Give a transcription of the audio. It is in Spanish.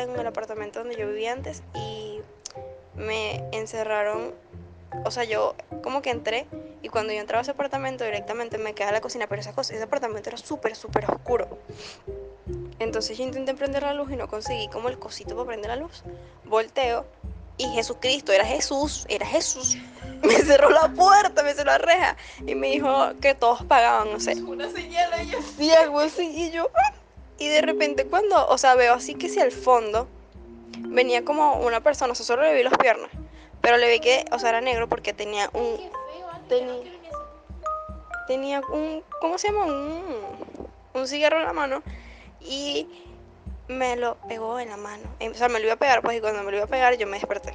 estaba en el apartamento donde yo vivía antes y me encerraron. O sea, yo como que entré y cuando yo entraba a ese apartamento directamente me quedaba la cocina, pero esa cosa, ese apartamento era súper, súper oscuro. Entonces yo intenté prender la luz y no conseguí como el cosito para prender la luz. Volteo y Jesucristo, era Jesús, era Jesús. Me cerró la puerta, me cerró la reja y me dijo que todos pagaban, no sé. Una señal ella. Sí, algo así. Y yo, ¡ah! Y de repente cuando, o sea, veo así que si al fondo venía como una persona, o sea, solo le vi las piernas, pero le vi que, o sea, era negro porque tenía un, Tenía- tenía un, ¿cómo se llama? Un, un cigarro en la mano y me lo pegó en la mano. O sea, me lo iba a pegar, pues, y cuando me lo iba a pegar yo me desperté.